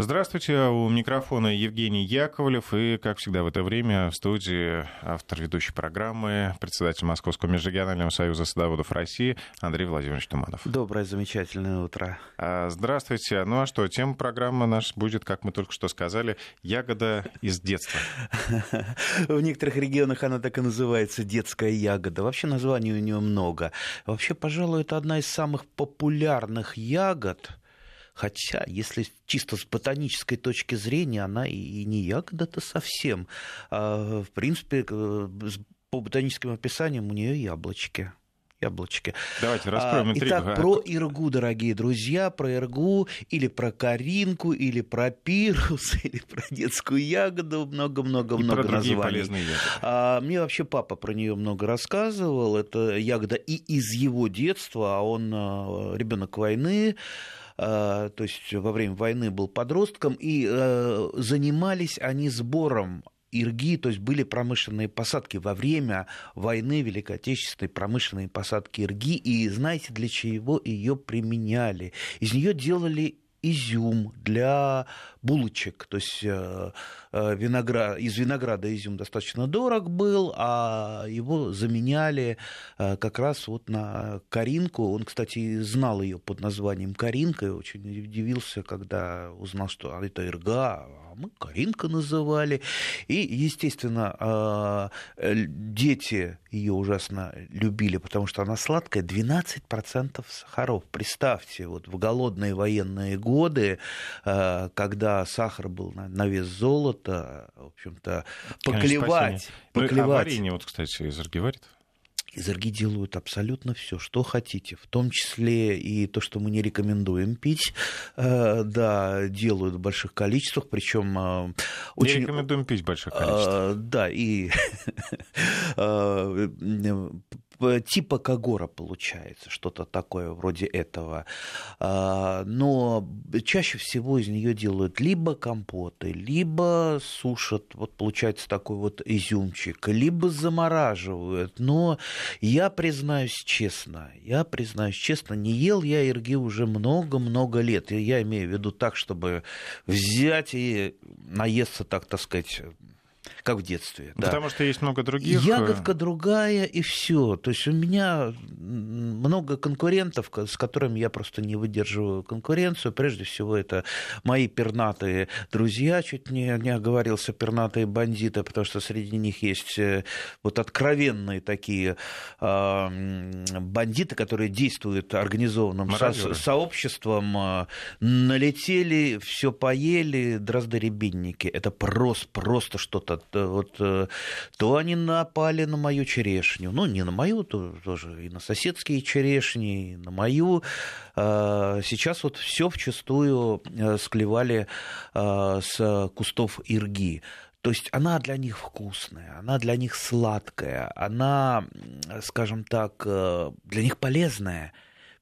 Здравствуйте, у микрофона Евгений Яковлев и, как всегда, в это время в студии автор ведущей программы, председатель Московского межрегионального союза садоводов России Андрей Владимирович Туманов. Доброе, замечательное утро. А, здравствуйте. Ну а что, тема программы наша будет, как мы только что сказали, ягода из детства. В некоторых регионах она так и называется, детская ягода. Вообще названий у нее много. Вообще, пожалуй, это одна из самых популярных ягод, Хотя, если чисто с ботанической точки зрения, она и не ягода-то совсем. А, в принципе, по ботаническим описаниям у нее яблочки яблочки. Давайте раскроем а, интригу. Итак, про иргу, дорогие друзья, про иргу или про каринку, или про пирус, или про детскую ягоду, много-много-много названий. А, мне вообще папа про нее много рассказывал. Это ягода и из его детства, а он а, ребенок войны. Э, то есть во время войны был подростком, и э, занимались они сбором ирги, то есть были промышленные посадки во время войны Великой Отечественной, промышленные посадки ирги, и знаете, для чего ее применяли? Из нее делали изюм для булочек. То есть э, виноград, из винограда изюм достаточно дорог был, а его заменяли э, как раз вот на каринку. Он, кстати, знал ее под названием каринка и очень удивился, когда узнал, что это ирга, а мы каринка называли. И, естественно, дети ее ужасно любили, потому что она сладкая, 12% сахаров. Представьте, вот в голодные военные годы, когда сахар был на вес золота, в общем-то, поклевать. Ну, поклевать. Ну, а варенье, вот, кстати, из Ирги варит? Из Ирги делают абсолютно все, что хотите, в том числе и то, что мы не рекомендуем пить, э, да, делают в больших количествах, причем э, очень... Не рекомендуем пить в больших количествах. Э, да, и типа Кагора получается, что-то такое вроде этого. А, но чаще всего из нее делают либо компоты, либо сушат, вот получается такой вот изюмчик, либо замораживают. Но я признаюсь честно, я признаюсь честно, не ел я ирги уже много-много лет. Я имею в виду так, чтобы взять и наесться, так, так сказать, как в детстве. Да. Потому что есть много других. Ягодка другая и все. То есть у меня много конкурентов, с которыми я просто не выдерживаю конкуренцию. Прежде всего, это мои пернатые друзья, чуть не, не оговорился, пернатые бандиты, потому что среди них есть э, вот откровенные такие э, бандиты, которые действуют организованным со- сообществом, э, налетели, все поели, дрозды-рябинники. Это просто, просто что-то вот, э, то они напали на мою черешню. Ну, не на мою, то, тоже и на соседские черешни, и на мою. А, сейчас вот все вчастую э, склевали а, с кустов ирги. То есть она для них вкусная, она для них сладкая, она, скажем так, э, для них полезная.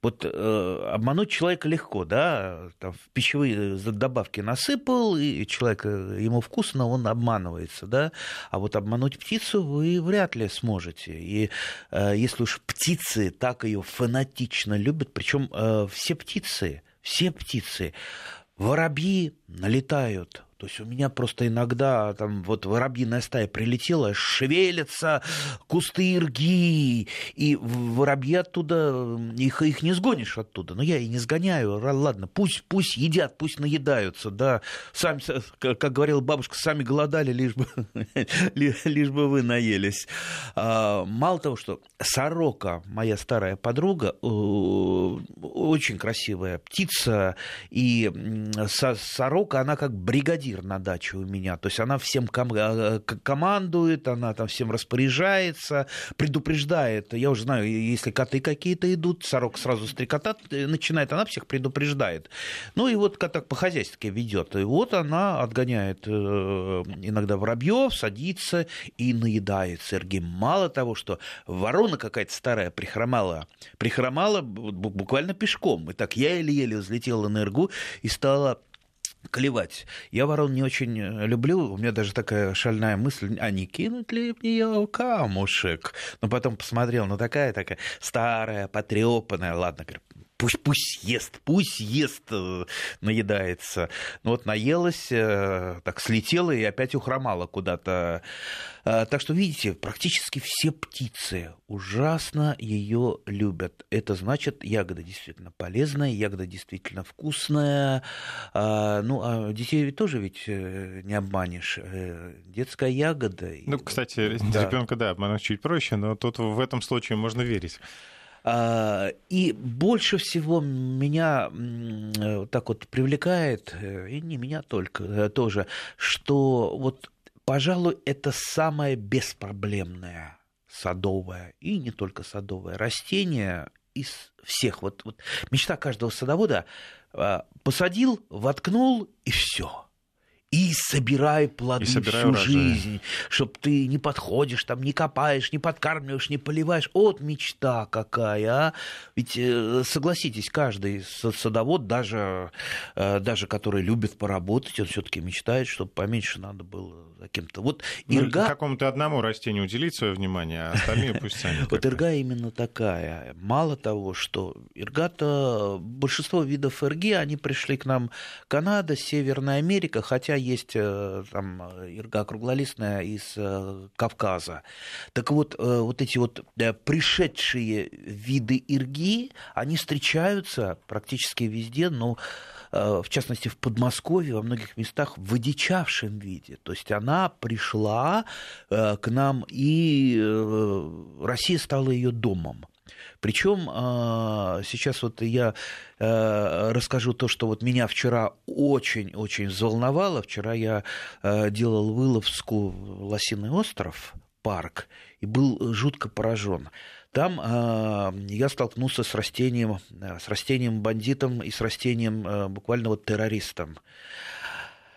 Вот э, обмануть человека легко, да, там, в пищевые добавки насыпал, и человек, э, ему вкусно, он обманывается, да, а вот обмануть птицу вы вряд ли сможете. И э, если уж птицы так ее фанатично любят, причем э, все птицы, все птицы, воробьи налетают то есть у меня просто иногда там вот воробьиная стая прилетела, шевелятся кусты ирги, и воробьи оттуда, их, их не сгонишь оттуда. Но я и не сгоняю, ладно, пусть, пусть едят, пусть наедаются, да. Сами, как говорила бабушка, сами голодали, лишь бы, лишь бы вы наелись. А, мало того, что сорока, моя старая подруга, очень красивая птица, и сорока, она как бригадир бригадир на даче у меня. То есть она всем ком- э, командует, она там всем распоряжается, предупреждает. Я уже знаю, если коты какие-то идут, сорок сразу стрекотать э, начинает, она всех предупреждает. Ну и вот так по-хозяйски ведет. И вот она отгоняет э, иногда воробьев, садится и наедает Сергей. Мало того, что ворона какая-то старая прихромала, прихромала буквально пешком. И так я еле-еле взлетела на эргу и стала клевать. Я ворон не очень э, люблю, у меня даже такая шальная мысль, а не кинуть ли мне камушек? Но потом посмотрел, ну такая такая старая, потрепанная, ладно, пусть, пусть ест, пусть ест, э, наедается. Ну вот наелась, э, так слетела и опять ухромала куда-то. Э, так что, видите, практически все птицы ужасно ее любят. Это значит, ягода действительно полезная, ягода действительно вкусная. Ну, а детей тоже ведь не обманешь. Детская ягода. Ну, кстати, да. ребенка, да, обмануть чуть проще, но тут в этом случае можно верить. А, и больше всего меня э, так вот привлекает, э, и не меня только э, тоже, что вот, пожалуй, это самое беспроблемное садовое, и не только садовое, растение из всех. Вот, вот мечта каждого садовода а, посадил, воткнул, и все и собирай плоды и собирай всю урожай. жизнь, чтобы ты не подходишь, там, не копаешь, не подкармливаешь, не поливаешь. Вот мечта какая, а! Ведь, э, согласитесь, каждый садовод, даже, э, даже который любит поработать, он все таки мечтает, чтобы поменьше надо было за кем-то. Вот ну, ирга... какому-то одному растению уделить свое внимание, а остальные пусть сами. Вот ирга именно такая. Мало того, что ирга-то, большинство видов ирги, они пришли к нам Канада, Северная Америка, хотя есть э, там ирга круглолистная из э, Кавказа. Так вот, э, вот эти вот пришедшие виды ирги, они встречаются практически везде, но в частности в Подмосковье, во многих местах в одичавшем виде. То есть она пришла к нам, и Россия стала ее домом. Причем а, сейчас вот я э, расскажу то, что вот меня вчера очень-очень взволновало. Вчера я э, делал выловску Лосиный остров, парк, и был жутко поражен. Там э, я столкнулся с растением, с растением бандитом и с растением э, буквально вот террористом.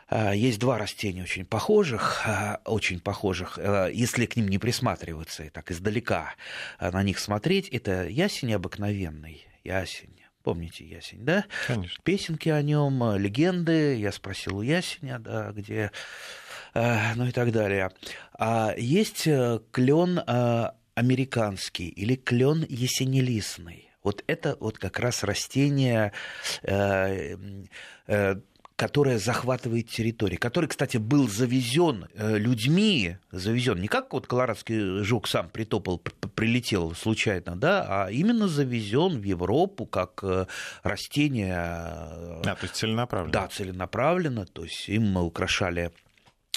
А, есть два растения очень похожих, а, очень похожих, а, если к ним не присматриваться и так издалека на них смотреть. Это ясень обыкновенный, ясень. Помните ясень, да? Конечно. Песенки о нем, легенды. Я спросил у ясеня, да, где, ну и так далее. А есть э, клен американский или клен ясенелистный. Вот это вот как раз растение э, э, которая захватывает территории, который, кстати, был завезен э, людьми, завезен не как вот колорадский жук сам притопал, прилетел случайно, да, а именно завезен в Европу как э, растение. А, то есть целенаправленно. Да, целенаправленно, то есть им мы украшали Э,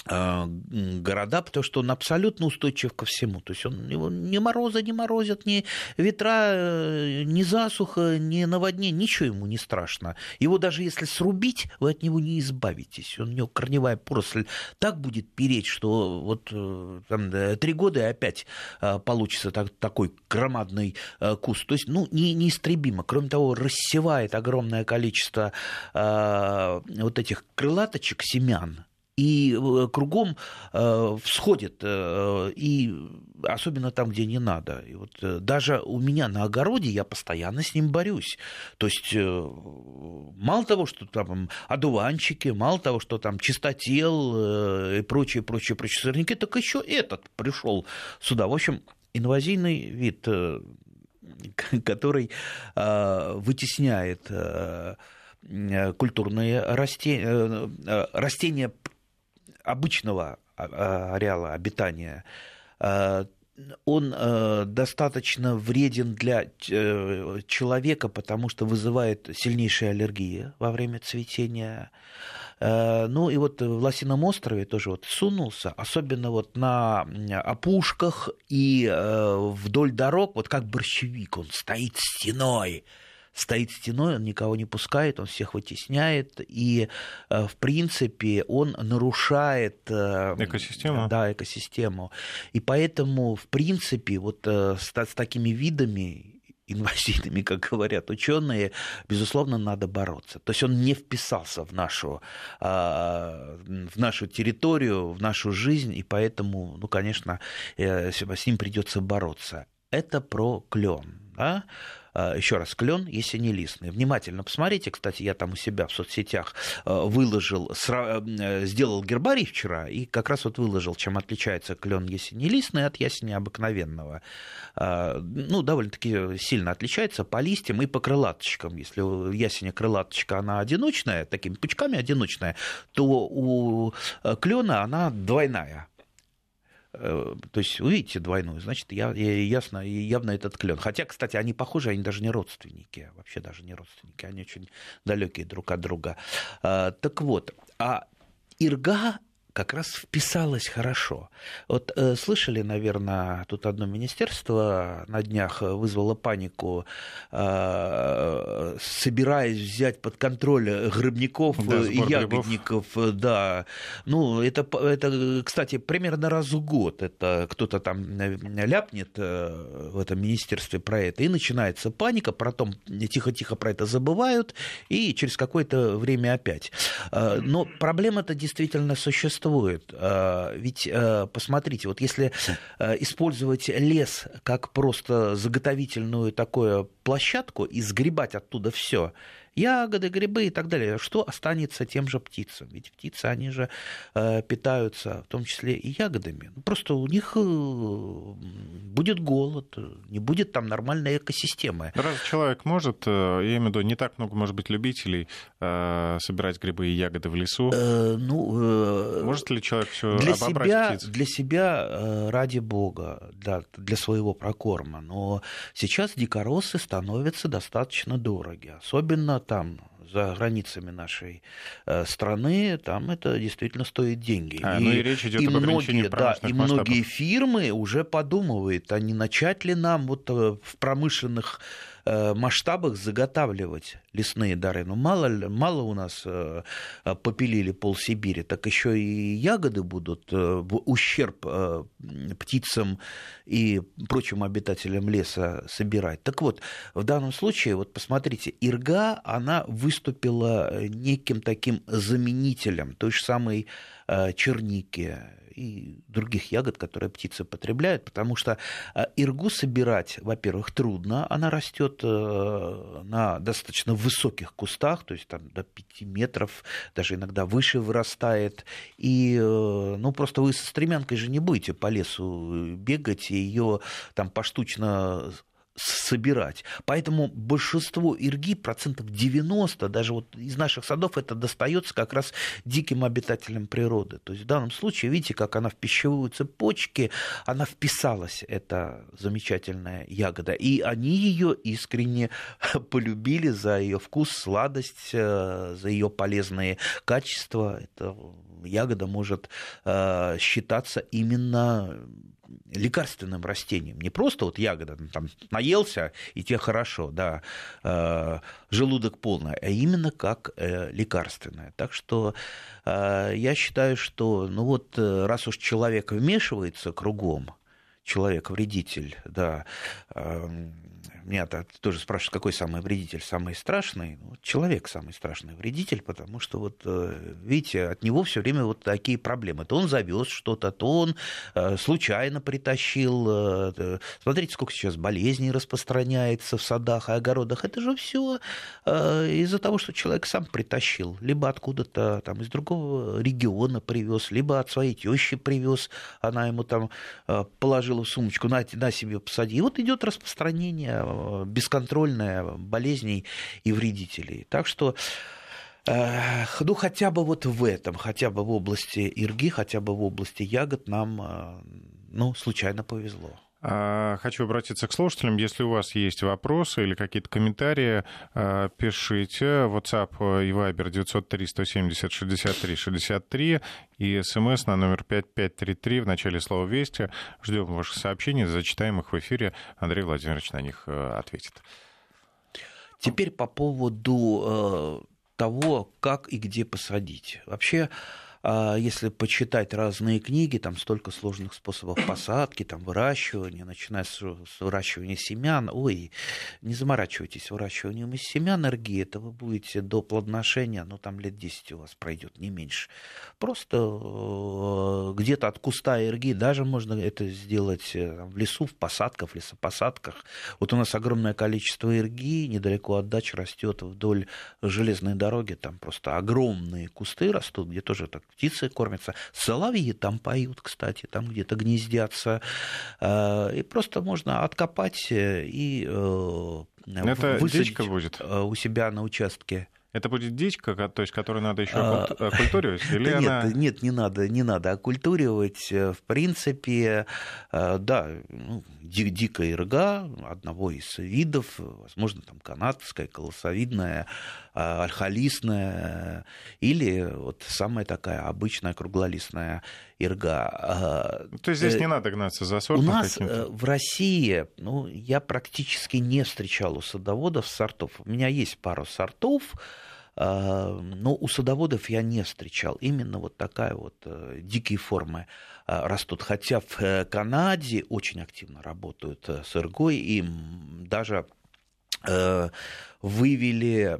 города, потому что он абсолютно устойчив ко всему. То есть он его ни мороза не морозят, ни ветра, э, ни засуха, ни наводнение, ничего ему не страшно. Его даже если срубить, вы от него не избавитесь. Он, у него корневая поросль так будет переть, что вот э, там, три года и опять получится так, такой громадный куст. То есть, ну, не, неистребимо. Кроме того, рассевает огромное количество вот этих крылаточек, семян, и э, кругом э, всходит, э, и особенно там, где не надо. И вот даже у меня на огороде я постоянно с ним борюсь. То есть мало того, что там одуванчики, мало того, что там чистотел и прочие, прочие, прочие сорняки, так еще этот пришел сюда. В общем, инвазивный вид, который вытесняет культурные растения, растения обычного а, а, ареала обитания, а, он достаточно вреден для э, человека, потому что вызывает сильнейшие аллергии во время цветения. Ну и вот в Лосином острове тоже вот сунулся, особенно вот на опушках и э, вдоль дорог, вот как борщевик, он стоит стеной стоит стеной, он никого не пускает, он всех вытесняет, и, э, в принципе, он нарушает... Э, экосистему. Да, экосистему. И поэтому, в принципе, вот э, с, с такими видами инвазивными, как говорят ученые, безусловно, надо бороться. То есть он не вписался в нашу, в нашу территорию, в нашу жизнь, и поэтому, ну, конечно, с ним придется бороться. Это про клен. Да? Э, еще раз, клен ясенелистный. Внимательно посмотрите, кстати, я там у себя в соцсетях выложил, сделал гербарий вчера, и как раз вот выложил, чем отличается клен ясенелистный от ясени обыкновенного. Ну, довольно-таки сильно отличается по листьям и по крылаточкам. Если у ясеня крылаточка, она одиночная, такими пучками одиночная, то у клена она двойная. Э, то есть, увидите двойную, значит, я, ясно, явно этот клен. Хотя, кстати, они похожи, они даже не родственники, вообще даже не родственники, они очень далекие друг от друга. А, так вот, а Ирга как раз вписалась хорошо. Вот э, слышали, наверное, тут одно министерство на днях вызвало панику, э, собираясь взять под контроль грибников да, и ягодников. Грибов. Да, ну это, это, кстати, примерно раз в год это кто-то там ляпнет э, в этом министерстве про это, и начинается паника, потом тихо-тихо про это забывают, и через какое-то время опять. Э, но проблема-то действительно существует существует. А, ведь а, посмотрите, вот если а, использовать лес как просто заготовительную такую площадку и сгребать оттуда все, ягоды, грибы и так далее. Что останется тем же птицам? Ведь птицы, они же э, питаются в том числе и ягодами. Ну, просто у них э, будет голод, не будет там нормальной экосистемы. Раз человек может, э, я имею в виду, не так много, может быть, любителей собирать грибы и ягоды в лесу. Э, ну, может ли человек все для себя, птиц? Для себя, ради бога, да, для своего прокорма. Но сейчас дикоросы становятся достаточно дороги. Особенно там, за границами нашей э, страны, там это действительно стоит деньги. А, и, ну и речь идет и об многие, да, и многие фирмы уже подумывают, а не начать ли нам вот э, в промышленных масштабах заготавливать лесные дары. Ну, мало, мало у нас э, попилили пол Сибири, так еще и ягоды будут э, в ущерб птицам и прочим обитателям леса собирать. Так вот, в данном случае, вот посмотрите, Ирга, она выступила неким таким заменителем той же самой черники, и других ягод, которые птицы потребляют, потому что э, иргу собирать, во-первых, трудно, она растет э, на достаточно высоких кустах, то есть там до 5 метров, даже иногда выше вырастает, и э, ну просто вы со стремянкой же не будете по лесу бегать и ее там поштучно собирать. Поэтому большинство ирги, процентов 90, даже вот из наших садов, это достается как раз диким обитателям природы. То есть в данном случае, видите, как она в пищевую цепочке, она вписалась, эта замечательная ягода. И они ее искренне полюбили за ее вкус, сладость, э, за ее полезные качества. Это ягода может э, считаться именно лекарственным растением. Не просто вот ягода, ну, там, наелся, и тебе хорошо, да, э, желудок полный, а именно как э, лекарственное. Так что э, я считаю, что, ну вот, э, раз уж человек вмешивается кругом, человек-вредитель, да, э, меня -то тоже спрашивают, какой самый вредитель, самый страшный. Ну, человек самый страшный вредитель, потому что вот, э, видите, от него все время вот такие проблемы. То он завез что-то, то он э, случайно притащил. Э, смотрите, сколько сейчас болезней распространяется в садах и огородах. Это же все из-за того, что человек сам притащил. Либо откуда-то там из другого региона привез, либо от своей тещи привез. Она ему там положила в сумочку, на, на себе посади. И вот идет распространение бесконтрольная болезней и вредителей. Так что э, ну, хотя бы вот в этом, хотя бы в области ирги, хотя бы в области ягод нам, э, ну, случайно повезло. А, хочу обратиться к слушателям. Если у вас есть вопросы или какие-то комментарии, а, пишите. WhatsApp и Viber 903 170 63 63 и смс на номер 5533 в начале слова «Вести». Ждем ваших сообщений, зачитаем их в эфире. Андрей Владимирович на них э, ответит. Теперь по поводу э, того, как и где посадить. Вообще если почитать разные книги, там столько сложных способов посадки, там выращивания, начиная с, с выращивания семян. Ой, не заморачивайтесь выращиванием из семян эрги, это вы будете до плодоношения, ну там лет 10 у вас пройдет, не меньше. Просто э, где-то от куста эрги, даже можно это сделать э, в лесу, в посадках, в лесопосадках. Вот у нас огромное количество эрги, недалеко от дач растет вдоль железной дороги, там просто огромные кусты растут, где тоже так птицы кормятся. Соловьи там поют, кстати, там где-то гнездятся. Э, и просто можно откопать и э, Это высадить будет? Э, у себя на участке. Это будет дичка, то есть, которую надо еще а, окультуривать? Или нет, она... нет, не надо, не надо окультуривать. В принципе, да, ну, дикая ирга одного из видов, возможно, там канадская, колосовидная, альхолистная, или вот самая такая обычная круглолистная ирга. То есть здесь э, не надо гнаться за сортом У нас э, в России, ну, я практически не встречал у садоводов сортов. У меня есть пару сортов, но у садоводов я не встречал. Именно вот такая вот э, дикие формы растут. Хотя в э, Канаде очень активно работают э, с эргой, и даже вывели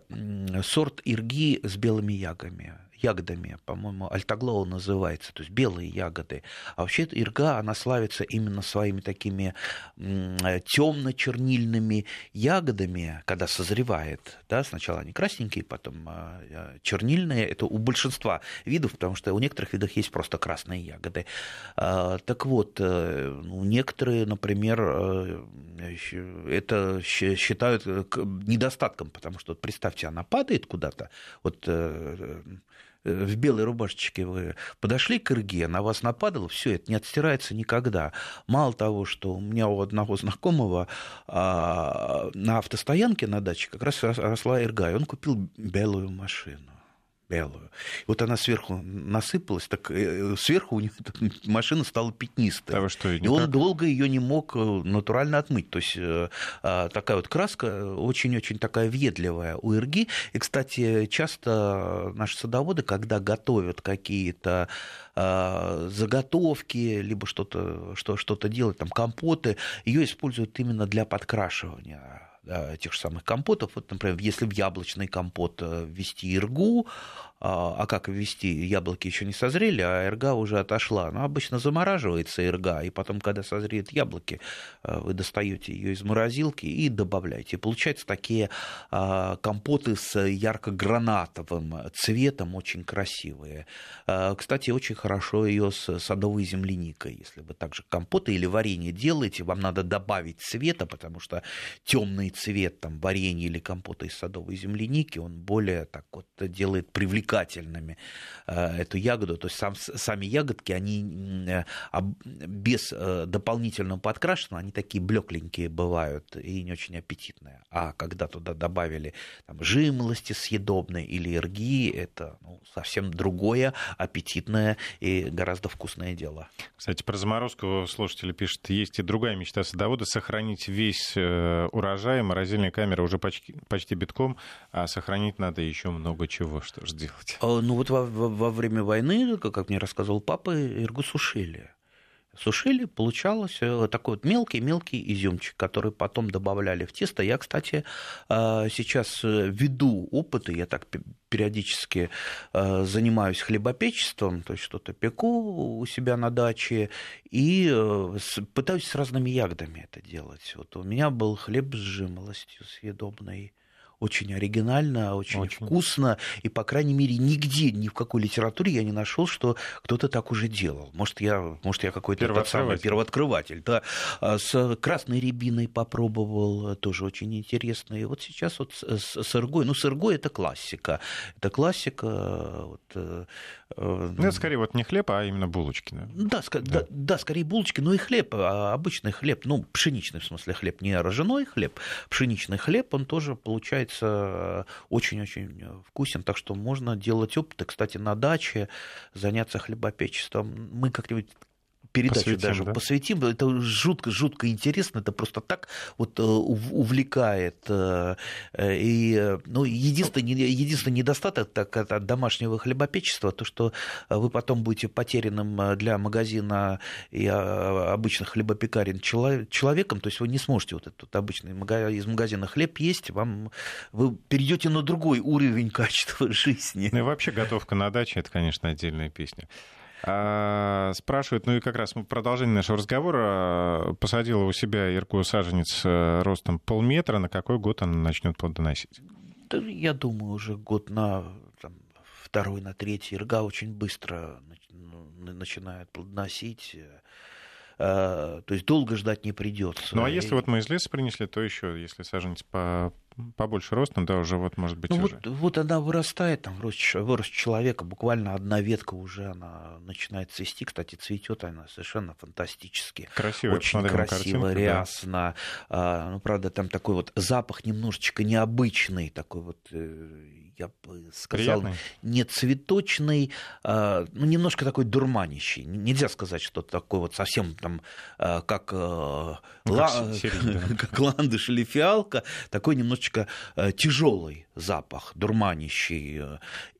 сорт ирги с белыми ягами ягодами, по-моему, альтаглоу называется, то есть белые ягоды. А вообще ирга, она славится именно своими такими темно-чернильными ягодами, когда созревает. Да, сначала они красненькие, потом а, а, чернильные. Это у большинства видов, потому что у некоторых видов есть просто красные ягоды. А, так вот, э, ну, некоторые, например, э, это считают э, недостатком, потому что, представьте, она падает куда-то, вот Э, в белой рубашечке вы подошли к Ирге, на вас нападало, все это не отстирается никогда. Мало того, что у меня у одного знакомого а, на автостоянке на даче как раз росла Ирга, и он купил белую машину белую. Вот она сверху насыпалась, так э, сверху у него машина стала пятнистая. А что, и он долго ее не мог э, натурально отмыть. То есть э, а, такая вот краска очень-очень такая въедливая у ирги. И, кстати, часто наши садоводы, когда готовят какие-то а, заготовки, либо что-то что, что делать, там компоты, ее используют именно для подкрашивания тех же самых компотов. Вот, например, если в яблочный компот ввести иргу, а, а как ввести? Яблоки еще не созрели, а эрга уже отошла. Но обычно замораживается эрга, и потом, когда созреют яблоки, а, вы достаете ее из морозилки и добавляете. получается такие а, компоты с ярко-гранатовым цветом, очень красивые. Кстати, очень хорошо ее с садовой земляникой. Если вы также компоты или варенье делаете, вам надо добавить цвета, потому что темный цвет там, варенья или компота из садовой земляники, он более так вот делает привлекательным привлекательными э, эту ягоду. То есть сам, сами ягодки, они э, без э, дополнительного подкрашивания, они такие блекленькие бывают и не очень аппетитные. А когда туда добавили там, жимолости съедобные или эрги, это ну, совсем другое, аппетитное и гораздо вкусное дело. Кстати, про заморозку слушатели пишут, есть и другая мечта садовода, сохранить весь урожай, морозильная камера уже почти, почти битком, а сохранить надо еще много чего, что же делать? Делать? А, ну вот во, во, во время войны, как мне рассказывал папа, иргу сушили. Сушили, получалось э, такой вот мелкий-мелкий изюмчик, который потом добавляли в тесто. Я, кстати, а, сейчас э, веду опыты, я так периодически э, занимаюсь хлебопечеством, то есть что-то пеку у себя на даче и пытаюсь с разными ягодами это делать. Вот у меня был хлеб с жимолостью съедобной очень оригинально, очень, очень вкусно, и, по крайней мере, нигде, ни в какой литературе я не нашел, что кто-то так уже делал. Может, я, может, я какой-то тот самый первооткрыватель. Да. А с красной рябиной попробовал, тоже очень интересно. И вот сейчас вот с, с эргой, ну, с эргой это классика. Это классика. Вот, э, ну, это скорее вот не хлеб, а именно булочки. Да, да, да. да, скорее булочки, но и хлеб, а обычный хлеб, ну, пшеничный в смысле хлеб, не ржаной хлеб, пшеничный хлеб, он тоже получается получается очень-очень вкусен. Так что можно делать опыты, кстати, на даче, заняться хлебопечеством. Мы как-нибудь передачу посвятим, даже да? посвятим. Это жутко, жутко интересно. Это просто так вот увлекает. И ну, единственный, единственный недостаток так, от домашнего хлебопечества, то, что вы потом будете потерянным для магазина и обычных хлебопекарен человеком, то есть вы не сможете вот этот обычный из магазина хлеб есть, вам вы перейдете на другой уровень качества жизни. Ну и вообще готовка на даче это, конечно, отдельная песня. А, спрашивают, ну и как раз продолжение нашего разговора. Посадила у себя Ирку саженец э, ростом полметра. На какой год она начнет плодоносить? Да, я думаю, уже год на там, второй, на третий. Ирга очень быстро ну, начинает плодоносить. Э, то есть долго ждать не придется. Ну а если и... вот мы из леса принесли, то еще, если саженец по побольше ростом, да, уже вот может быть ну, уже. Вот, вот она вырастает, там рост, рост человека, буквально одна ветка уже она начинает цвести. Кстати, цветет она совершенно фантастически. Красиво. Очень красиво, рясно. Да. А, ну, правда, там такой вот запах немножечко необычный, такой вот э, я бы сказал, Приятный. не цветочный, а, ну, немножко такой дурманящий. Нельзя сказать, что такой вот совсем там, а, как, ну, ла... как, как ландыш или фиалка, такой немножечко тяжелый запах, дурманящий.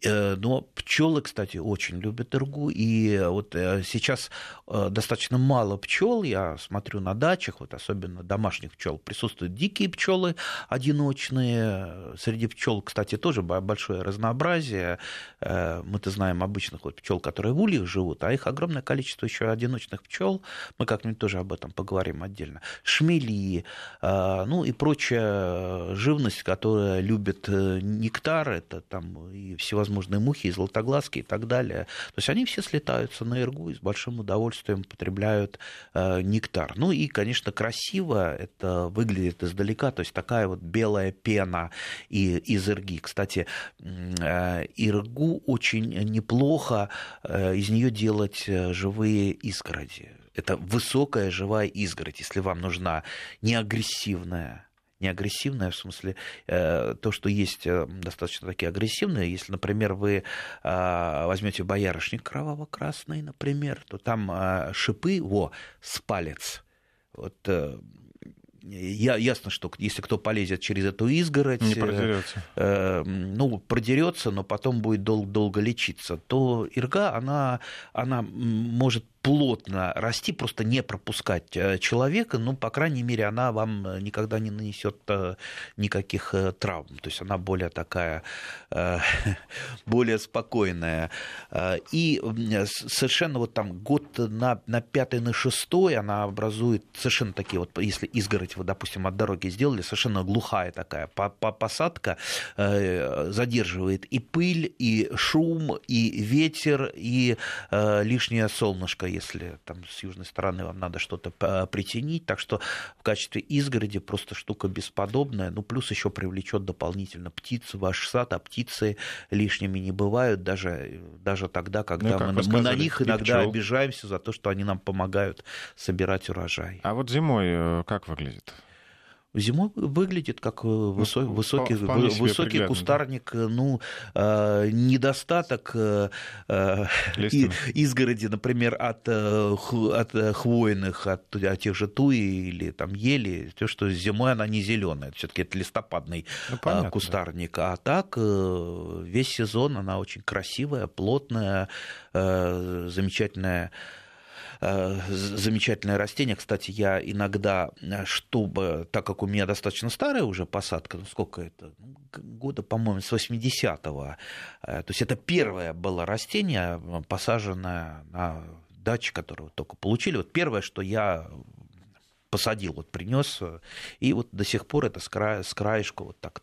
Э, но пчелы, кстати, очень любят иргу. И вот э, сейчас э, достаточно мало пчел. Я смотрю на дачах, вот особенно домашних пчел, присутствуют дикие пчелы одиночные. Среди пчел, кстати, тоже большое разнообразие. Мы-то знаем обычных вот пчел, которые в ульях живут, а их огромное количество еще одиночных пчел. Мы как-нибудь тоже об этом поговорим отдельно. Шмели, ну и прочая живность, которая любит нектар, это там и всевозможные мухи, и золотоглазки и так далее. То есть они все слетаются на иргу и с большим удовольствием потребляют э, нектар. Ну и, конечно, красиво это выглядит издалека, то есть такая вот белая пена и, из ирги. Кстати, э, иргу очень неплохо э, из нее делать живые изгороди. Это высокая живая изгородь, если вам нужна неагрессивная не агрессивная, в смысле э, то, что есть э, достаточно такие агрессивные. Если, например, вы э, возьмете боярышник кроваво-красный, например, то там шипы, во, спалец. Вот я, ясно, что если кто полезет через эту изгородь, не продерется. Э, ну, продерется, но потом будет дол- долго лечиться, то ирга, она, она может плотно расти, просто не пропускать э, человека, ну, по крайней мере, она вам э, никогда не нанесет э, никаких травм. То есть она более такая, более спокойная. И совершенно вот там год на, на пятый, на шестой она образует совершенно такие вот, если изгородь вы, допустим, от дороги сделали, совершенно глухая такая посадка, задерживает и пыль, и шум, и ветер, и лишнее солнышко если там с южной стороны вам надо что-то притянить. Так что в качестве изгороди просто штука бесподобная. Ну, плюс еще привлечет дополнительно птиц в ваш сад, а птицы лишними не бывают, даже, даже тогда, когда ну, мы, мы на них иногда пчел. обижаемся за то, что они нам помогают собирать урожай. А вот зимой э, как выглядит? Зимой выглядит как высокий, ну, высокий, высокий кустарник. Да? Ну, э, недостаток э, изгороди, например, от, от хвойных, от, от тех же туи или там ели, то, что зимой она не зеленая, все-таки это листопадный ну, понятно, кустарник. Да. А так весь сезон она очень красивая, плотная, замечательная Э, замечательное растение. Кстати, я иногда, э, чтобы, так как у меня достаточно старая уже посадка, ну сколько это, ну, года, по-моему, с 80-го, э, то есть это первое было растение, посаженное на даче, которую только получили. Вот первое, что я посадил, вот принес, и вот до сих пор это с, края, с краешку вот так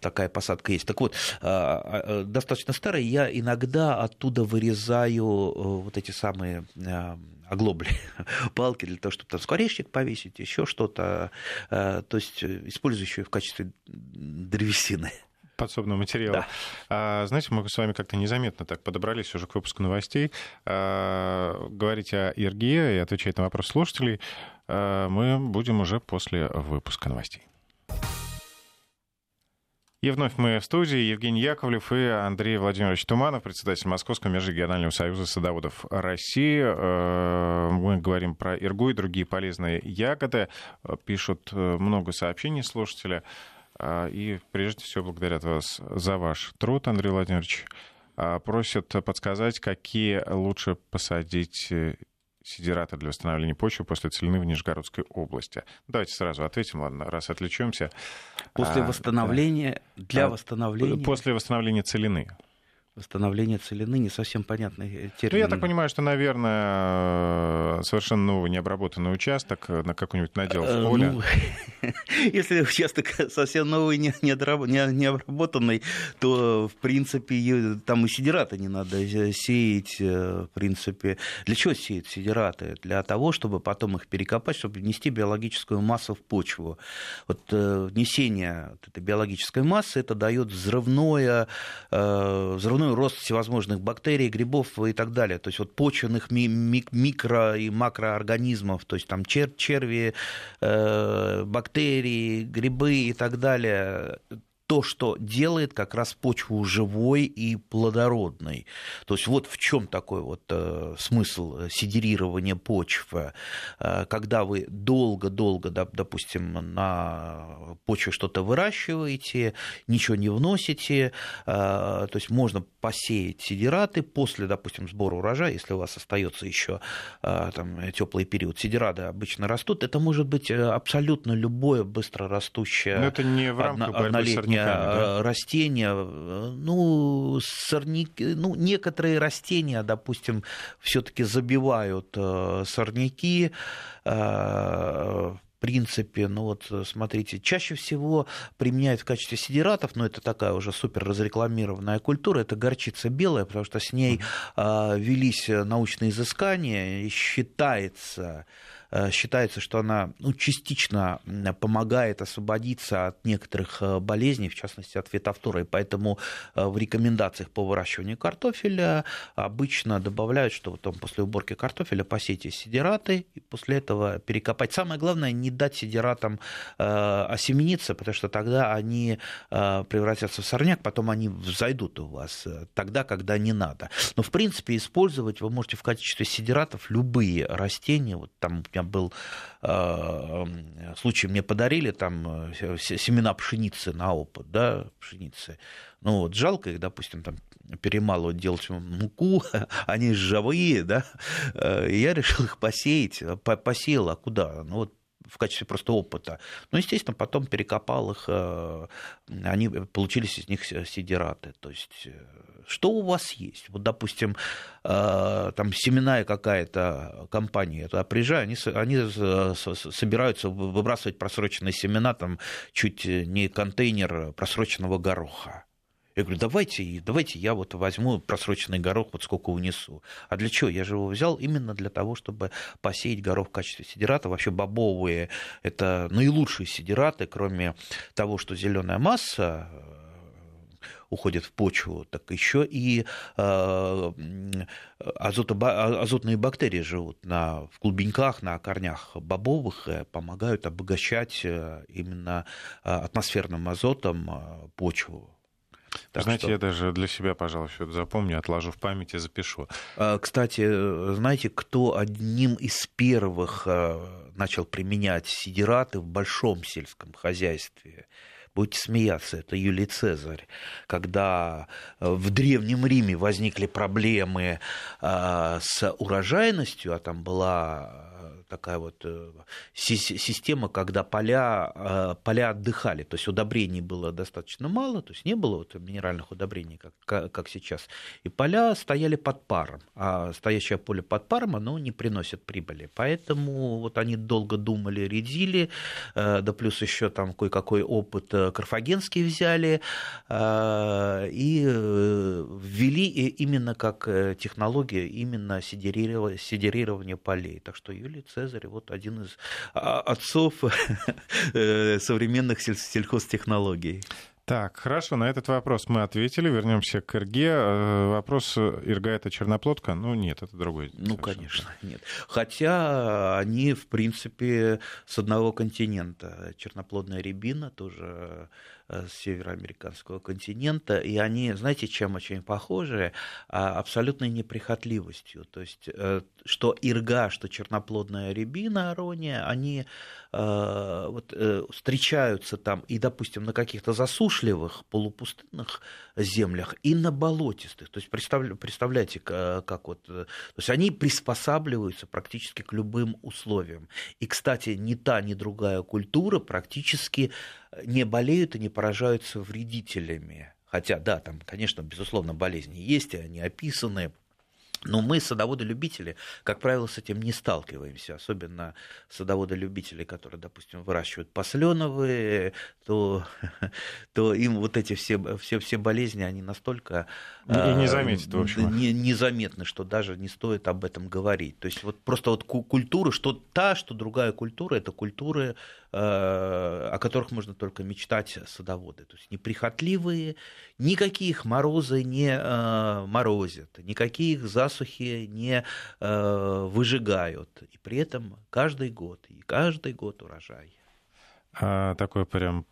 такая посадка есть. Так вот, а, а, достаточно старая, я иногда оттуда вырезаю э, вот эти самые оглобли, палки для того, чтобы там скворечник повесить, еще что-то, то есть э, использующие в качестве древесины подсобного материала. Да. А, знаете, мы с вами как-то незаметно так подобрались уже к выпуску новостей. А, говорить о ИРГЕ и отвечать на вопрос слушателей а, мы будем уже после выпуска новостей. И вновь мы в студии. Евгений Яковлев и Андрей Владимирович Туманов, председатель Московского межрегионального союза садоводов России. Э, мы говорим про иргу и другие полезные ягоды. Пишут э, много сообщений слушатели. Э, и прежде всего благодарят вас за ваш труд, Андрей Владимирович. Просят подсказать, какие лучше посадить сидираты для восстановления почвы после целины в Нижегородской области? Давайте сразу ответим, ладно, раз отвлечемся. После а, восстановления, да. для а, восстановления... После восстановления целины восстановление целины, не совсем понятный термин. Ну, я так понимаю, что, наверное, совершенно новый необработанный участок на какой-нибудь надел в э, поле. Ну, если участок совсем новый, не, не, не обработанный, то, в принципе, там и сидираты не надо сеять, э, в принципе. Для чего сеять сидираты? Для того, чтобы потом их перекопать, чтобы внести биологическую массу в почву. Вот э, внесение вот этой биологической массы, это дает взрывное, взрывное ну, рост всевозможных бактерий, грибов и так далее. То есть вот почвенных ми- ми- микро- и макроорганизмов, то есть там чер- черви, э, бактерии, грибы и так далее то, что делает как раз почву живой и плодородной. То есть вот в чем такой вот э, смысл сидерирования почвы. Э, когда вы долго-долго, да, допустим, на почве что-то выращиваете, ничего не вносите, э, то есть можно посеять сидираты после, допустим, сбора урожая, если у вас остается еще э, там, теплый период, сидираты обычно растут, это может быть э, абсолютно любое быстрорастущее Но это не в рамках однолетнее да? Э, растения, э, ну, сорняки, ну, некоторые растения, допустим, все-таки забивают э, сорняки, в принципе, ну вот смотрите, чаще всего применяют в качестве сидератов, но это такая уже супер разрекламированная культура, это горчица белая, потому что с ней велись научные изыскания, и считается, Э, считается, что она ну, частично помогает освободиться от некоторых э, болезней, в частности от фитофтора. И поэтому э, в рекомендациях по выращиванию картофеля обычно добавляют, что вот там после уборки картофеля посейте сидираты и после этого перекопать. Самое главное, не дать сидиратам осемениться, потому что тогда они превратятся в сорняк, потом они взойдут у вас тогда, когда не надо. Но, в принципе, использовать вы можете в качестве сидиратов любые растения. Вот там меня был э, случай, мне подарили там э, семена пшеницы на опыт, да, пшеницы. Ну вот, жалко их, допустим, там перемалывать, делать муку, они живые, да, э, я решил их посеять, посеял, а куда? Ну вот в качестве просто опыта. Но, естественно, потом перекопал их, они получились из них сидираты. То есть что у вас есть? Вот, допустим, э, там семенная какая-то компания, туда приезжаю, они, они собираются выбрасывать просроченные семена, там чуть не контейнер просроченного гороха. Я говорю, давайте, давайте я вот возьму просроченный горох, вот сколько унесу. А для чего? Я же его взял именно для того, чтобы посеять горох в качестве сидирата. Вообще бобовые – это наилучшие сидираты, кроме того, что зеленая масса уходят в почву, так еще и э, азото, азотные бактерии живут на, в клубеньках, на корнях бобовых, э, помогают обогащать э, именно атмосферным азотом почву. Так знаете, что... я даже для себя, пожалуй, все это запомню, отложу в памяти, запишу. Кстати, знаете, кто одним из первых начал применять сидираты в большом сельском хозяйстве? будете смеяться, это Юлий Цезарь, когда э, в Древнем Риме возникли проблемы э, с урожайностью, а там была такая вот э, система, когда поля, э, поля отдыхали, то есть удобрений было достаточно мало, то есть не было вот минеральных удобрений, как, как сейчас, и поля стояли под паром, а стоящее поле под паром, оно не приносит прибыли, поэтому вот они долго думали, редили, э, да плюс еще там кое-какой опыт карфагенский взяли, и ввели именно как технология именно сидерирования полей. Так что Юлий Цезарь, вот один из а, отцов э, современных сельхозтехнологий. Так, хорошо, на этот вопрос мы ответили. Вернемся к Ирге. Э, вопрос, Ирга это черноплодка? Ну, нет, это другой. Ну, конечно, нет. Хотя они, в принципе, с одного континента. Черноплодная рябина тоже с североамериканского континента, и они, знаете, чем очень похожи? А, абсолютной неприхотливостью. То есть, что ирга, что черноплодная рябина арония, они вот, встречаются там и, допустим, на каких-то засушливых, полупустынных землях, и на болотистых. То есть, представляете, как вот... То есть, они приспосабливаются практически к любым условиям. И, кстати, ни та, ни другая культура практически не болеют и не поражаются вредителями. Хотя, да, там, конечно, безусловно, болезни есть, и они описаны, но мы, садоводы-любители, как правило, с этим не сталкиваемся, особенно садоводы-любители, которые, допустим, выращивают посленовые, то, то им вот эти все, все, все болезни, они настолько... И не а, заметят, в общем. Не, незаметны, что даже не стоит об этом говорить. То есть вот просто вот культура, что та, что другая культура, это культуры, о которых можно только мечтать садоводы. То есть неприхотливые, никаких морозы не э, морозят, никаких засухи не э, выжигают. И при этом каждый год, и каждый год урожай. А, такой прям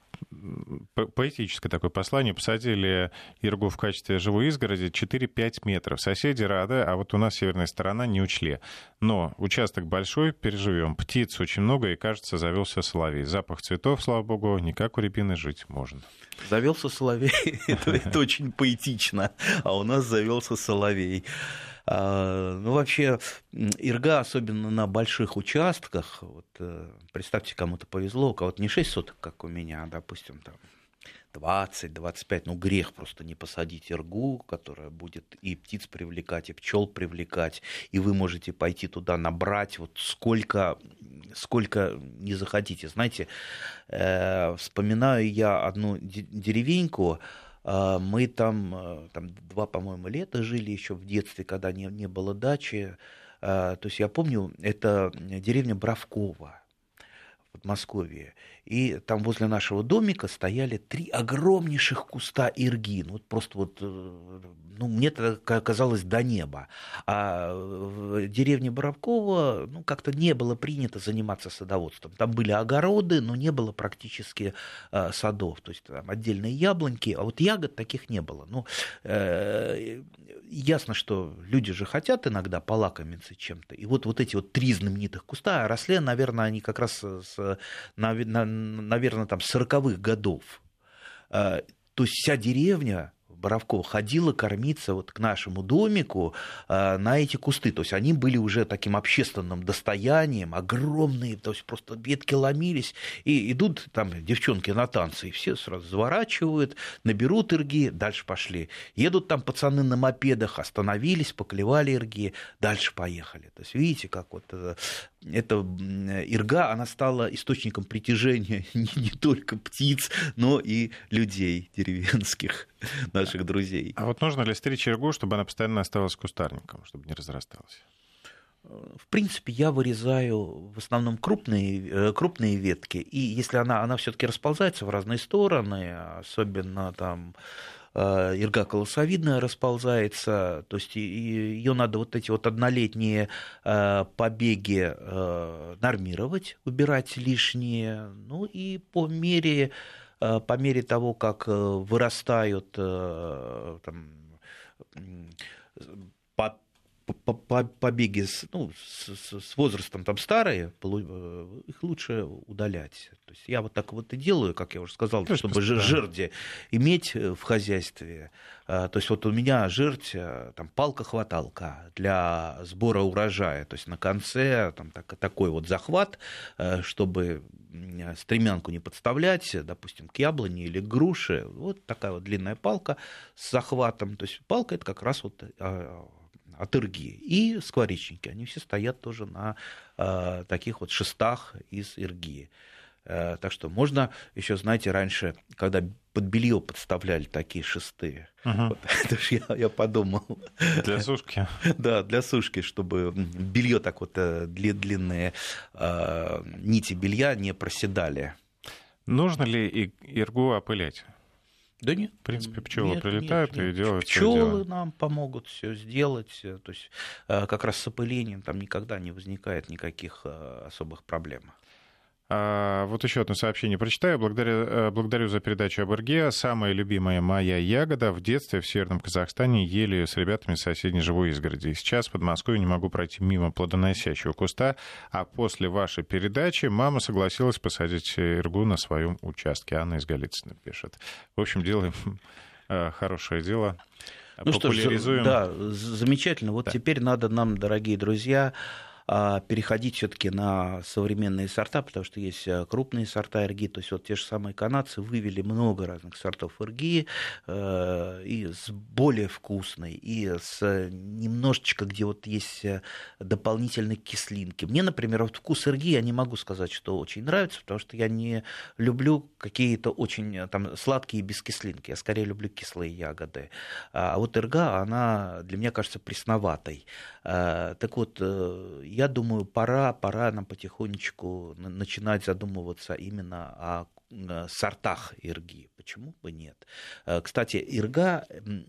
поэтическое такое послание. Посадили Иргу в качестве живой изгороди 4-5 метров. Соседи рады, а вот у нас северная сторона не учли. Но участок большой, переживем. Птиц очень много, и, кажется, завелся соловей. Запах цветов, слава богу, никак у рябины жить можно. Завелся соловей, это очень поэтично. А у нас завелся соловей. А, ну, вообще, ирга, особенно на больших участках, вот, э, представьте, кому-то повезло, у кого-то не 6 соток, как у меня, а, допустим, там 20-25, ну грех просто не посадить иргу, которая будет и птиц привлекать, и пчел привлекать, и вы можете пойти туда набрать вот сколько, сколько не захотите. Знаете, э, вспоминаю я одну деревеньку, а, мы там, э, там два, по-моему, лета жили еще в детстве, когда не, не было дачи. А, то есть я помню, это деревня Бравкова Подмосковье. И там возле нашего домика стояли три огромнейших куста ирги. Ну, вот просто вот, э, ну, мне это казалось до неба. А в деревне Боровкова, ну, как-то не было принято заниматься садоводством. Там были огороды, но не было практически э, садов. То есть там отдельные яблоньки, а вот ягод таких не было. Ну, э, ясно, что люди же хотят иногда полакомиться чем-то. И вот, вот эти вот три знаменитых куста росли, наверное, они как раз с, наверное, там 40-х годов. А, то есть вся деревня Боровкова ходила кормиться вот к нашему домику э, на эти кусты. То есть они были уже таким общественным достоянием, огромные, то есть просто ветки ломились. И идут там девчонки на танцы, и все сразу заворачивают, наберут ирги, дальше пошли. Едут там пацаны на мопедах, остановились, поклевали ирги, дальше поехали. То есть видите, как вот э, эта ирга, она стала источником притяжения не, не только птиц, но и людей деревенских, наших друзей. А вот нужно ли стричь иргу, чтобы она постоянно оставалась кустарником, чтобы не разрасталась? В принципе, я вырезаю в основном крупные, э, крупные ветки, и если она, она все-таки расползается в разные стороны, особенно там Э, ирга колосовидная расползается, то есть ее надо вот эти вот однолетние э, побеги э, нормировать, убирать лишние, ну и по мере, по мере того, как вырастают там, побеги с, ну, с, с возрастом там старые, э, их лучше удалять. То есть я вот так вот и делаю, как я уже сказал, Конечно, чтобы да. жерди иметь э, в хозяйстве. А, то есть вот у меня жердь, э, там палка-хваталка для сбора урожая. То есть на конце там так, такой вот захват, чтобы стремянку не подставлять, допустим, к яблоне или к груше. Вот такая вот длинная палка с захватом. То есть палка это как раз вот а, от ирги. И скворечники, они все стоят тоже на э, таких вот шестах из ирги. Э, так что можно еще, знаете, раньше, когда под белье подставляли такие шесты, uh вот, это ж я, я подумал. Для сушки. Да, для сушки, чтобы белье так вот э, длинные э, нити белья не проседали. Нужно ли иргу опылять? Да нет. В принципе, пчелы нет, прилетают нет, нет. и делают Пчелы нам помогут все сделать. То есть э, как раз с опылением там никогда не возникает никаких э, особых проблем. А, вот еще одно сообщение прочитаю. Благодарю, э, благодарю за передачу об Ирге. Самая любимая моя ягода. В детстве в Северном Казахстане ели ее с ребятами с соседней живой изгороди. Сейчас в Подмосковье не могу пройти мимо плодоносящего куста, а после вашей передачи мама согласилась посадить Иргу на своем участке. Анна из Голицына пишет. В общем, делаем э, хорошее дело. Ну что ж, да, замечательно. Вот да. теперь надо нам, дорогие друзья, переходить все-таки на современные сорта, потому что есть э, крупные сорта эрги, то есть вот те же самые канадцы вывели много разных сортов эрги, э, и с более вкусной, и с немножечко, где вот есть э, дополнительные кислинки. Мне, например, вот вкус эрги я не могу сказать, что очень нравится, потому что я не люблю какие-то очень там сладкие без кислинки, я скорее люблю кислые ягоды. А вот эрга, она для меня кажется пресноватой. Так вот, я думаю, пора, пора нам потихонечку начинать задумываться именно о сортах ирги. Почему бы нет? Э, кстати, ирга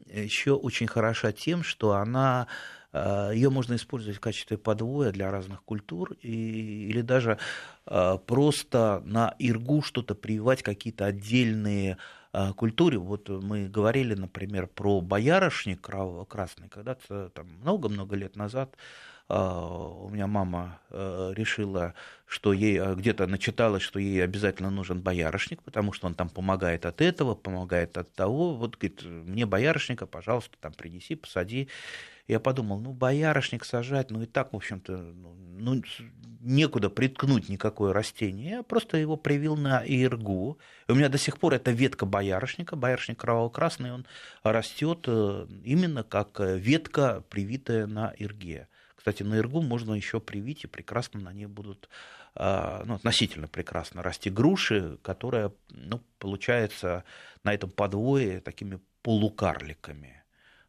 еще очень хороша тем, что она э, ее можно использовать в качестве подвоя для разных культур и, или даже э, просто на иргу что-то прививать, какие-то отдельные культуре. Вот мы говорили, например, про боярышник кроваво-красный, когда-то там много-много лет назад у меня мама э, решила, что ей э, где-то начиталось, что ей обязательно нужен боярышник, потому что он там помогает от этого, помогает от того. Вот, говорит, мне боярышника, пожалуйста, там принеси, посади. Я подумал, ну, боярышник сажать, ну, и так, в общем-то, ну, ну некуда приткнуть никакое растение. Я просто его привил на иргу. У меня до сих пор это ветка боярышника, боярышник кроваво-красный, он растет э, именно как ветка, привитая на ирге. Кстати, на Иргу можно еще привить, и прекрасно на ней будут, а, ну, относительно прекрасно расти груши, которые, ну, получается, на этом подвое такими полукарликами.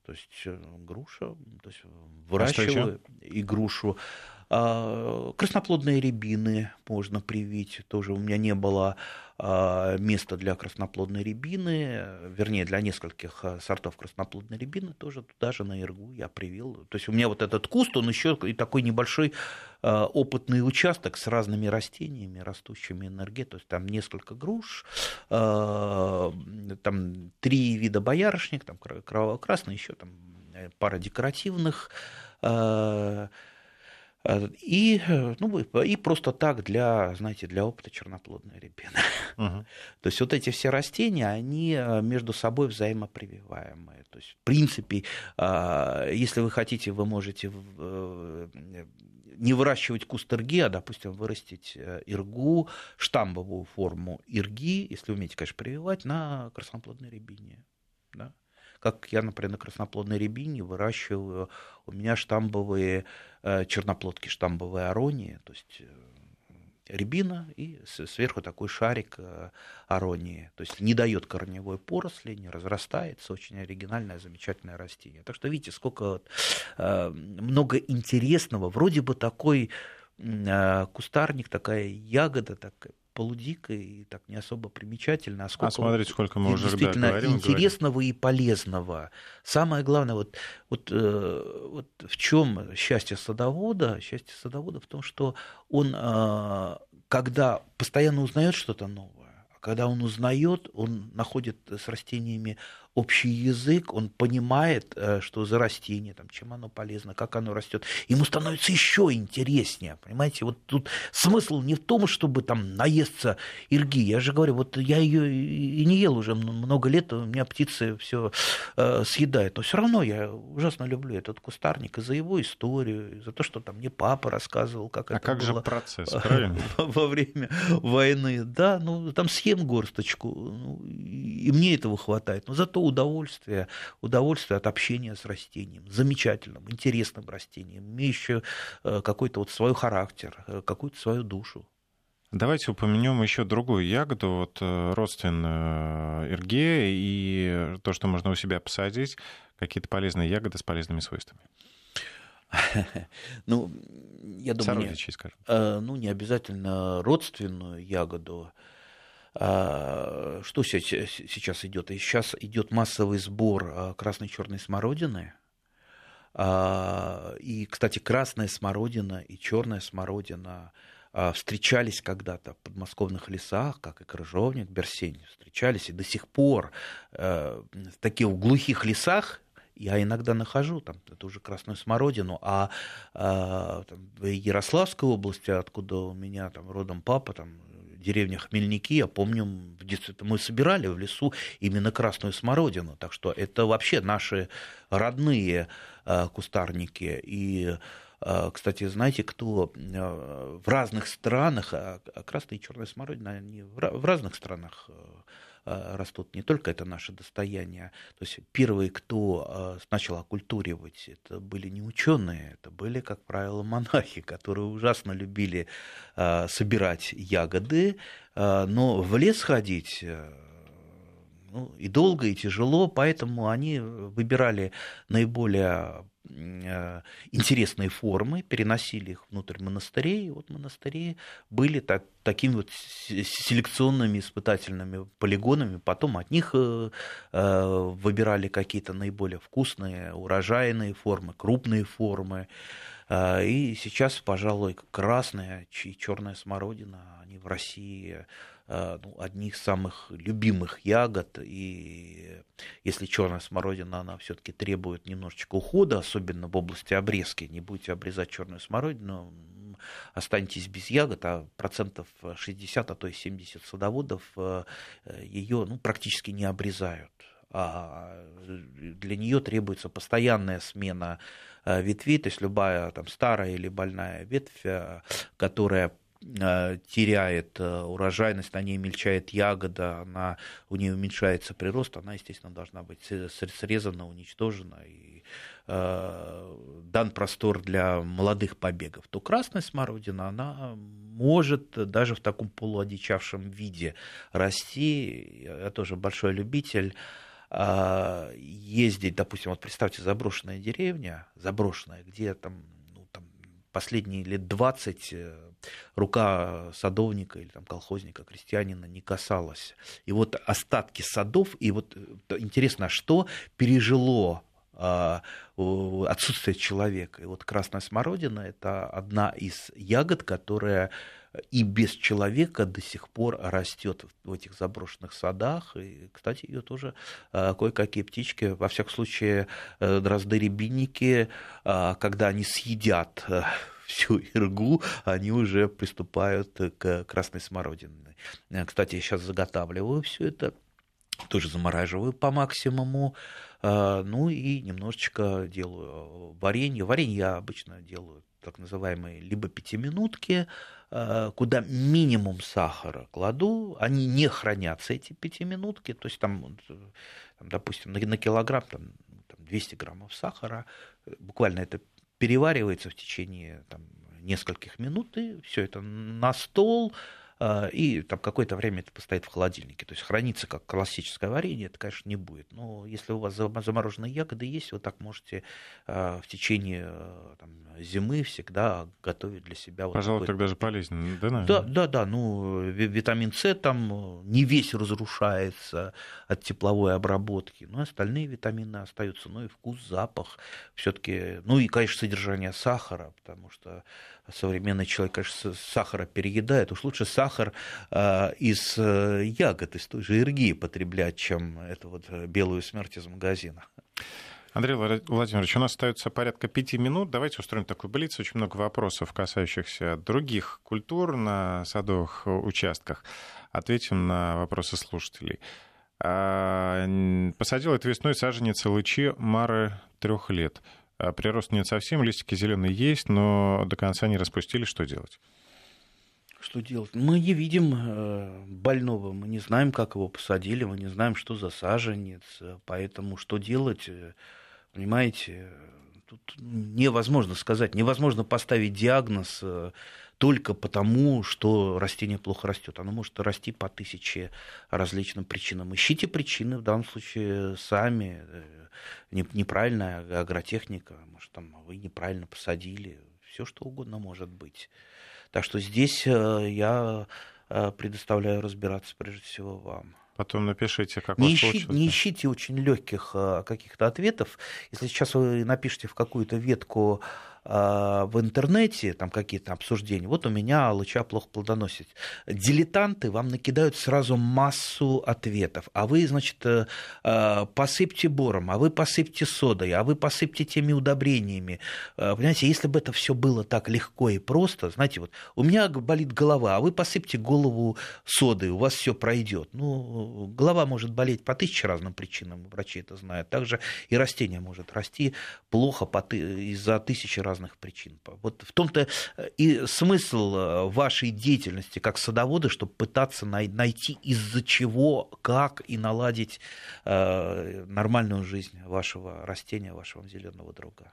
То есть э, груша, то есть выращиваю а и грушу. А, красноплодные рябины можно привить, тоже у меня не было а, места для красноплодной рябины, вернее, для нескольких а, сортов красноплодной рябины, тоже туда же на Иргу я привил. То есть у меня вот этот куст, он еще и такой небольшой опытный участок с разными растениями, растущими энергии, то есть там несколько груш, там три вида боярышник, там кроваво-красный, еще там э, пара декоративных, и, э, ну, и просто так для, знаете, для опыта черноплодной рябины. Угу. То есть вот эти все растения, они э, между собой взаимопрививаемые. То есть, в принципе, если вы хотите, вы можете не выращивать куст ирги, а, допустим, вырастить иргу, штамбовую форму ирги, если умеете, конечно, прививать, на красноплодной рябине. Да? Как я, например, на красноплодной рябине выращиваю, у меня штамбовые э, черноплодки, штамбовые аронии, то есть э, рябина и сверху такой шарик э, аронии. То есть не дает корневой поросли, не разрастается. Очень оригинальное, замечательное растение. Так что видите, сколько много интересного. Вроде бы такой кустарник, такая ягода, такая полудико и так не особо примечательно. А, сколько а смотрите, сколько мы уже действительно говорим, интересного говорим. и полезного. Самое главное, вот, вот, э, вот в чем счастье садовода? Счастье садовода в том, что он, э, когда постоянно узнает что-то новое, а когда он узнает, он находит с растениями общий язык, он понимает, э, что за растение, там, чем оно полезно, как оно растет. Ему становится еще интереснее, понимаете? Вот тут смысл не в том, чтобы там наесться ирги. Я же говорю, вот я ее и не ел уже много лет, у меня птицы все э, съедают. Но все равно я ужасно люблю этот кустарник и за его историю, и за то, что там мне папа рассказывал, как а это как было. же процесс, правильно? Во время войны. Да, ну там съем горсточку, ну, и мне этого хватает. Но зато удовольствие, удовольствие от общения с растением, замечательным, интересным растением, имеющим э, какой-то вот свой характер, э, какую-то свою душу. Давайте упомянем еще другую ягоду, вот э, родственную ирге и то, что можно у себя посадить, какие-то полезные ягоды с полезными свойствами. Ну, я думаю, не, скажем. ну, не обязательно родственную ягоду, что сейчас идет? Сейчас идет массовый сбор а, красной черной смородины. А, и, кстати, красная смородина и черная смородина встречались когда-то в подмосковных лесах, как и крыжовник, берсень, встречались и до сих пор в таких глухих лесах я иногда нахожу, там, это уже красную смородину, а, а там, в Ярославской области, откуда у меня там родом папа, там, деревня Хмельники, я помню, мы собирали в лесу именно красную смородину, так что это вообще наши родные а, кустарники, и а, кстати, знаете, кто а, в разных странах, а красная и черная смородина, они в разных странах Э, растут не только это наше достояние. То есть первые, кто э, начал оккультуривать, это были не ученые, это были, как правило, монахи, которые ужасно любили э, собирать ягоды, но в лес ходить ну, и долго, и тяжело, поэтому они выбирали наиболее интересные формы, переносили их внутрь монастырей. И вот монастыри были так, такими вот селекционными испытательными полигонами. Потом от них э, э, выбирали какие-то наиболее вкусные, урожайные формы, крупные формы. И сейчас, пожалуй, красная и черная смородина, они в России Э, ну, одни из самых любимых ягод. И если черная смородина, она все-таки требует немножечко ухода, особенно в области обрезки. Не будете обрезать черную смородину, останетесь без ягод, а процентов 60, а то и 70 садоводов э, ее ну, практически не обрезают. А для нее требуется постоянная смена э, ветвей, то есть любая там, старая или больная ветвь, которая Э, теряет э, урожайность, на ней мельчает ягода, она, у нее уменьшается прирост, она, естественно, должна быть срезана, уничтожена и э, дан простор для молодых побегов, то красная смородина, она может даже в таком полуодичавшем виде расти. Я тоже большой любитель э, ездить, допустим, вот представьте, заброшенная деревня, заброшенная, где там последние лет 20 э, рука садовника или там, колхозника, крестьянина не касалась. И вот остатки садов, и вот э, интересно, что пережило а, отсутствие человека. И вот красная смородина – это одна из ягод, которая и без человека до сих пор растет в этих заброшенных садах. И, кстати, ее тоже а, кое-какие птички, во всяком случае, э, дрозды-рябинники, а, когда они съедят э, всю иргу, они уже приступают к красной смородине. Э, кстати, я сейчас заготавливаю все это, тоже замораживаю по максимуму, ну и немножечко делаю варенье. Варенье я обычно делаю так называемые либо пятиминутки, Э, куда минимум сахара кладу, они не хранятся, эти пятиминутки, то есть там, там допустим, на, на килограмм там, там 200 граммов сахара, э, буквально это переваривается в течение там, нескольких минут, и все это на стол, и там какое-то время это постоит в холодильнике. То есть хранится как классическое варенье, это, конечно, не будет. Но если у вас замороженные ягоды есть, вы так можете а, в течение а, там, зимы всегда готовить для себя. Пожалуй, вот тогда же полезно, да, наверное? Да, да, да. Ну, витамин С там не весь разрушается от тепловой обработки, но остальные витамины остаются. Ну и вкус, запах все-таки. Ну и, конечно, содержание сахара, потому что современный человек, конечно, сахара переедает. Уж лучше сахар э, из ягод, из той же иргии потреблять, чем эту вот э, белую смерть из магазина. Андрей Владимирович, у нас остается порядка пяти минут. Давайте устроим такой блиц. Очень много вопросов, касающихся других культур на садовых участках. Ответим на вопросы слушателей. А, посадил это весной саженец лычи Мары трех лет. А прирост нет совсем, листики зеленые есть, но до конца не распустили. Что делать? Что делать? Мы не видим э, больного, мы не знаем, как его посадили, мы не знаем, что за саженец, поэтому что делать, э, понимаете, тут невозможно сказать, невозможно поставить диагноз э, только потому, что растение плохо растет. Оно может расти по тысяче различным причинам. Ищите причины в данном случае сами. Неправильная агротехника, может, там вы неправильно посадили, все что угодно может быть. Так что здесь э, я э, предоставляю разбираться прежде всего вам. Потом напишите, как не, ищи, не ищите очень легких э, каких-то ответов. Если сейчас вы напишите в какую-то ветку в интернете, там какие-то обсуждения, вот у меня алыча плохо плодоносит. Дилетанты вам накидают сразу массу ответов, а вы, значит, посыпьте бором, а вы посыпьте содой, а вы посыпьте теми удобрениями. Понимаете, если бы это все было так легко и просто, знаете, вот у меня болит голова, а вы посыпьте голову содой, у вас все пройдет. Ну, голова может болеть по тысяче разным причинам, врачи это знают. Также и растение может расти плохо из-за тысячи разных причин. Вот в том-то и смысл э, вашей деятельности как садовода, чтобы пытаться найти из-за чего, как и наладить э, нормальную жизнь вашего растения, вашего зеленого друга.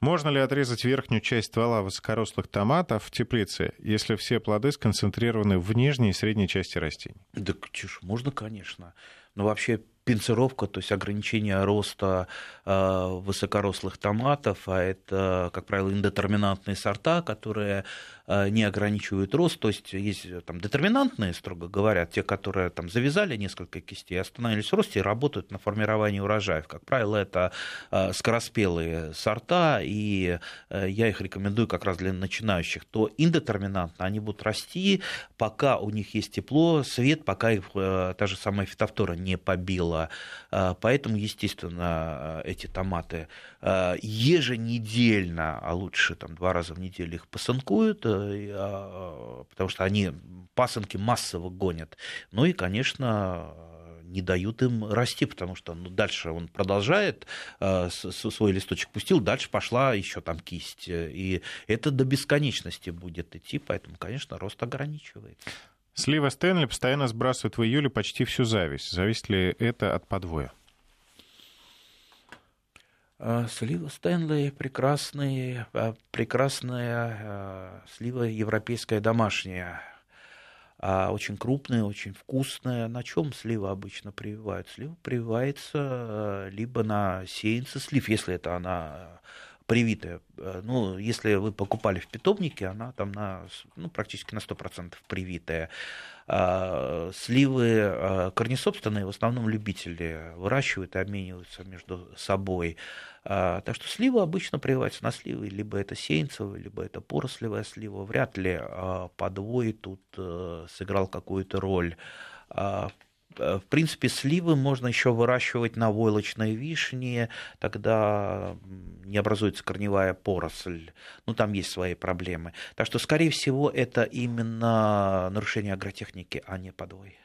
Можно ли отрезать верхнюю часть ствола высокорослых томатов в теплице, если все плоды сконцентрированы в нижней и средней части растений? Да, чушь, можно, конечно. Но вообще пинцировка, то есть ограничение роста э, высокорослых томатов, а это, как правило, индетерминантные сорта, которые не ограничивают рост, то есть есть там детерминантные, строго говоря, те, которые там завязали несколько кистей, остановились в росте и работают на формировании урожаев. Как правило, это э, скороспелые сорта, и я их рекомендую как раз для начинающих. То индетерминантно они будут расти, пока у них есть тепло, свет, пока их та же самая фитофтора не побила поэтому, естественно, эти томаты еженедельно, а лучше там два раза в неделю их пасынкуют, э, а, потому что они пасынки массово гонят. Ну и, конечно, не дают им расти, потому что ну, дальше он продолжает, э, свой листочек пустил, дальше пошла еще там кисть. И это до бесконечности будет идти, поэтому, конечно, рост ограничивается. Слива Стэнли постоянно сбрасывает в июле почти всю зависть. Зависит ли это от подвоя? А, слива Стэнли прекрасная, а, прекрасная а, слива европейская домашняя. Очень крупная, очень вкусная. На чем слива обычно прививают? Слива прививается либо на сеянце слив, если это она привитая. Э, ну, если вы покупали в питомнике, она там на, ну, практически на 100% привитая. А сливы а, корнесобственные в основном любители выращивают и обмениваются между собой. А, так что слива обычно прививается на сливы, либо это сеянцевая, либо это порослевая слива. Вряд ли подвой тут э, сыграл какую-то роль в принципе, сливы можно еще выращивать на войлочной вишне, тогда не образуется корневая поросль. Ну, там есть свои проблемы. Так что, скорее всего, это именно нарушение агротехники, а не подвой.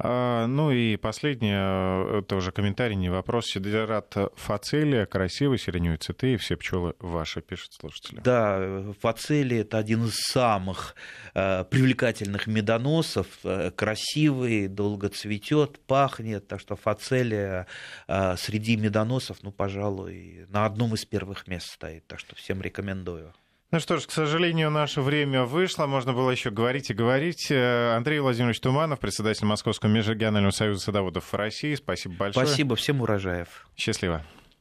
А, ну и последнее, тоже комментарий, не вопрос. Сидерат фацелия, красивый, сиреневые цветы, и все пчелы ваши, пишет слушатели. Да, фацелия – это один из самых э, привлекательных медоносов, э, красивый, долго цветет, пахнет, так что фацелия э, среди медоносов, ну, пожалуй, на одном из первых мест стоит, так что всем рекомендую. Ну что ж, к сожалению, наше время вышло. Можно было еще говорить и говорить. Э, Андрей Владимирович Туманов, председатель Московского межрегионального союза садоводов России. Спасибо большое. Спасибо всем урожаев. Счастливо.